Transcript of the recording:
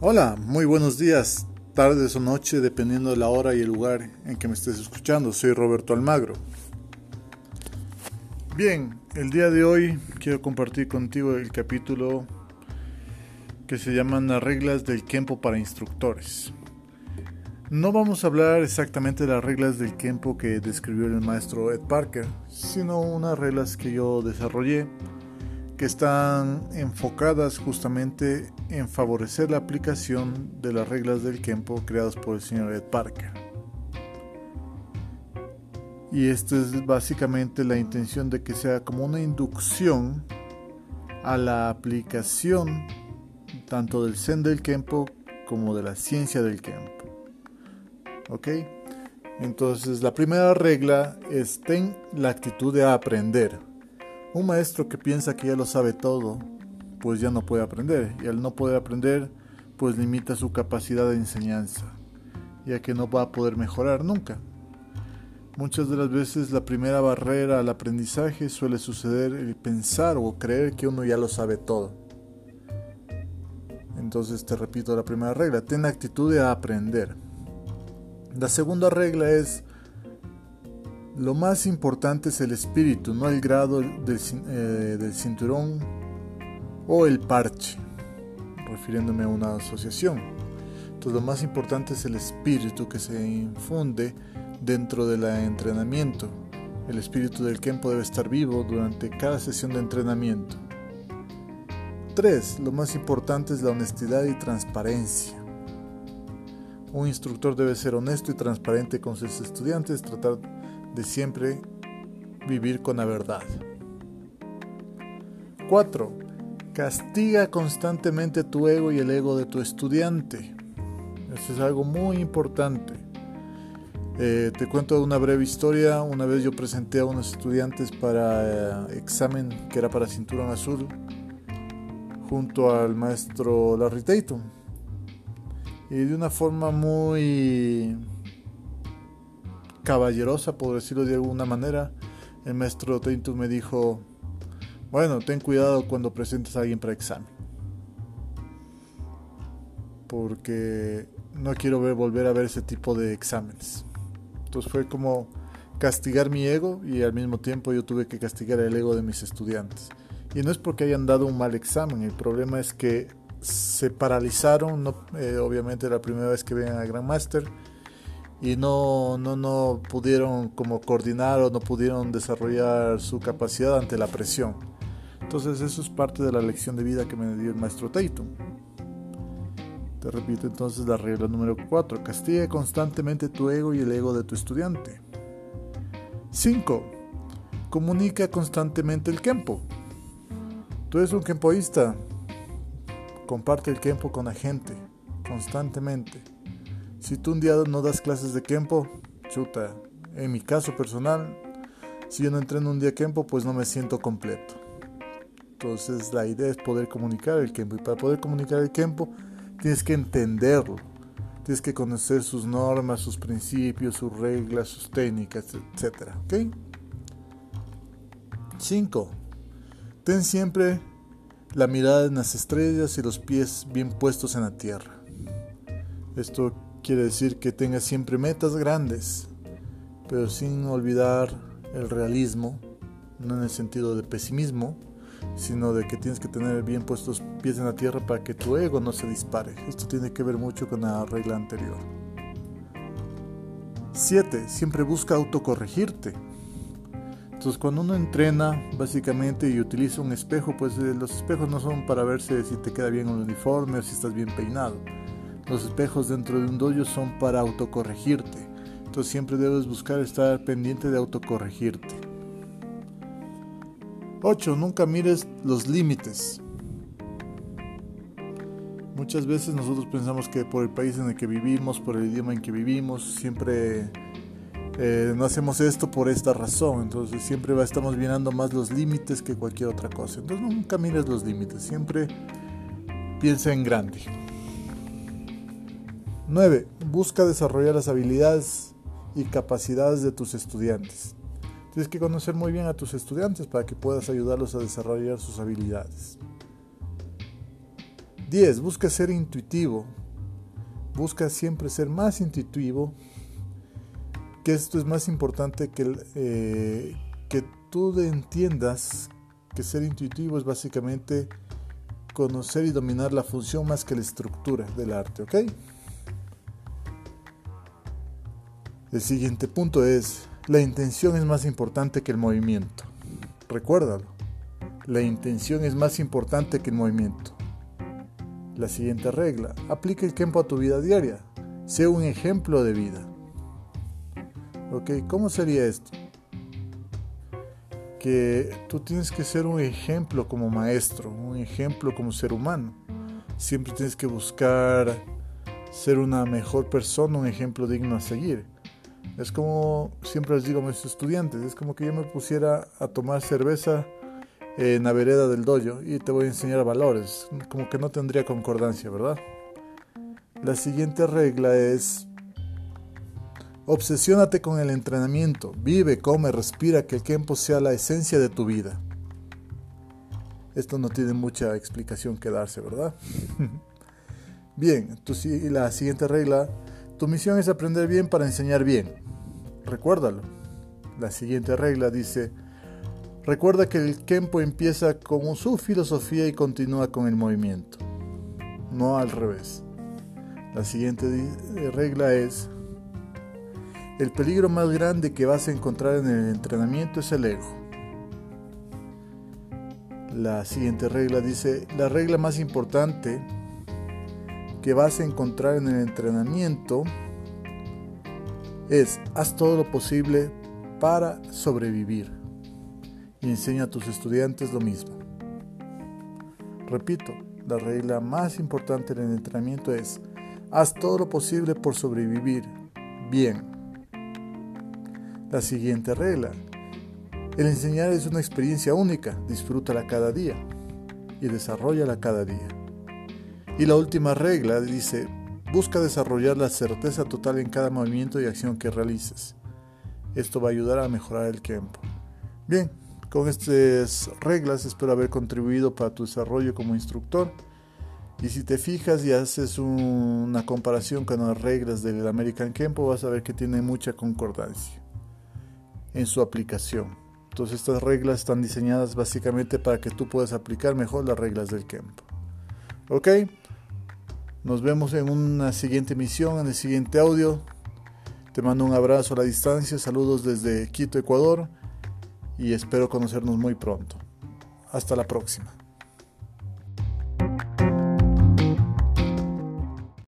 Hola, muy buenos días, tardes o noche, dependiendo de la hora y el lugar en que me estés escuchando. Soy Roberto Almagro. Bien, el día de hoy quiero compartir contigo el capítulo que se llama Las reglas del Kempo para instructores. No vamos a hablar exactamente de las reglas del Kempo que describió el maestro Ed Parker, sino unas reglas que yo desarrollé que están enfocadas justamente en favorecer la aplicación de las reglas del Kempo creadas por el señor Ed Parker. Y esto es básicamente la intención de que sea como una inducción a la aplicación tanto del Zen del Kempo como de la ciencia del Kempo. ¿Ok? Entonces la primera regla es ten la actitud de aprender. Un maestro que piensa que ya lo sabe todo, pues ya no puede aprender. Y al no poder aprender, pues limita su capacidad de enseñanza, ya que no va a poder mejorar nunca. Muchas de las veces la primera barrera al aprendizaje suele suceder el pensar o creer que uno ya lo sabe todo. Entonces te repito la primera regla, ten actitud de aprender. La segunda regla es, lo más importante es el espíritu, no el grado del, eh, cinturón o el parche, refiriéndome a una asociación. Entonces lo más importante es el espíritu que se infunde dentro del entrenamiento. El espíritu del Kempo debe estar vivo durante cada sesión de entrenamiento. 3. Lo más importante es la honestidad y transparencia. Un instructor debe ser honesto y transparente con sus estudiantes, tratar de siempre vivir con la verdad. 4. Castiga constantemente tu ego y el ego de tu estudiante. Eso es algo muy importante. Eh, te cuento una breve historia. Una vez yo presenté a unos estudiantes para eh, examen que era para cinturón azul junto al maestro Larry Tatum y de una forma muy caballerosa, por decirlo de alguna manera, el maestro Tatum me dijo, bueno, ten cuidado cuando presentes a alguien para examen. Porque no quiero ver, volver a ver ese tipo de exámenes. Entonces fue como castigar mi ego y al mismo tiempo yo tuve que castigar el ego de mis estudiantes. Y no es porque hayan dado un mal examen, el problema es que se paralizaron, no, eh, obviamente la primera vez que ven a Grandmaster y no, no, no pudieron como coordinar o no pudieron desarrollar su capacidad ante la presión. Entonces eso es parte de la lección de vida que me dio el maestro Tatum. Te repito entonces la regla número 4. Castiga constantemente tu ego y el ego de tu estudiante. 5. Comunica constantemente el Kempo. Tú eres un Kempoísta, comparte el Kempo con la gente, constantemente. Si tú un día no das clases de Kempo, chuta, en mi caso personal, si yo no entreno un día Kempo, pues no me siento completo. Entonces la idea es poder comunicar el Kempo y para poder comunicar el Kempo tienes que entenderlo. Tienes que conocer sus normas, sus principios, sus reglas, sus técnicas, etc. ¿Ok? 5. Ten siempre la mirada en las estrellas y los pies bien puestos en la tierra. Esto quiere decir que tengas siempre metas grandes, pero sin olvidar el realismo, no en el sentido de pesimismo, sino de que tienes que tener bien puestos pies en la tierra para que tu ego no se dispare. Esto tiene que ver mucho con la regla anterior. 7. Siempre busca autocorregirte. Entonces cuando uno entrena básicamente y utiliza un espejo, pues eh, los espejos no son para verse si te queda bien el uniforme o si estás bien peinado. Los espejos dentro de un dojo son para autocorregirte. Entonces siempre debes buscar estar pendiente de autocorregirte. 8. Nunca mires los límites. Muchas veces nosotros pensamos que por el país en el que vivimos, por el idioma en que vivimos, siempre eh, no hacemos esto por esta razón, entonces siempre estamos mirando más los límites que cualquier otra cosa. Entonces nunca mires los límites, siempre piensa en grande. 9. Busca desarrollar las habilidades y capacidades de tus estudiantes. Tienes que conocer muy bien a tus estudiantes para que puedas ayudarlos a desarrollar sus habilidades. 10. Busca ser intuitivo. Busca siempre ser más intuitivo. Que esto es más importante que, eh, que tú entiendas que ser intuitivo es básicamente conocer y dominar la función más que la estructura del arte, ¿ok? El siguiente punto es, la intención es más importante que el movimiento. Recuérdalo, la intención es más importante que el movimiento. La siguiente regla, aplica el tiempo a tu vida diaria, sea un ejemplo de vida. ¿Ok? ¿Cómo sería esto? que tú tienes que ser un ejemplo como maestro, un ejemplo como ser humano. Siempre tienes que buscar ser una mejor persona, un ejemplo digno a seguir. Es como siempre les digo a mis estudiantes, es como que yo me pusiera a tomar cerveza en la vereda del dojo y te voy a enseñar valores, como que no tendría concordancia, ¿verdad? La siguiente regla es Obsesiónate con el entrenamiento. Vive, come, respira, que el tiempo sea la esencia de tu vida. Esto no tiene mucha explicación que darse, ¿verdad? bien, la siguiente regla. Tu misión es aprender bien para enseñar bien. Recuérdalo. La siguiente regla dice, recuerda que el Kempo empieza con su filosofía y continúa con el movimiento, no al revés. La siguiente regla es, el peligro más grande que vas a encontrar en el entrenamiento es el ego. La siguiente regla dice, la regla más importante que vas a encontrar en el entrenamiento es, haz todo lo posible para sobrevivir. Y enseña a tus estudiantes lo mismo. Repito, la regla más importante en el entrenamiento es, haz todo lo posible por sobrevivir bien la siguiente regla. El enseñar es una experiencia única, disfrútala cada día y desarrollala cada día. Y la última regla dice, busca desarrollar la certeza total en cada movimiento y acción que realices. Esto va a ayudar a mejorar el tiempo. Bien, con estas reglas espero haber contribuido para tu desarrollo como instructor. Y si te fijas y haces una comparación con las reglas del American Kempo, vas a ver que tiene mucha concordancia en su aplicación. Entonces estas reglas están diseñadas básicamente para que tú puedas aplicar mejor las reglas del campo. ¿Ok? Nos vemos en una siguiente emisión, en el siguiente audio. Te mando un abrazo a la distancia, saludos desde Quito, Ecuador y espero conocernos muy pronto. Hasta la próxima.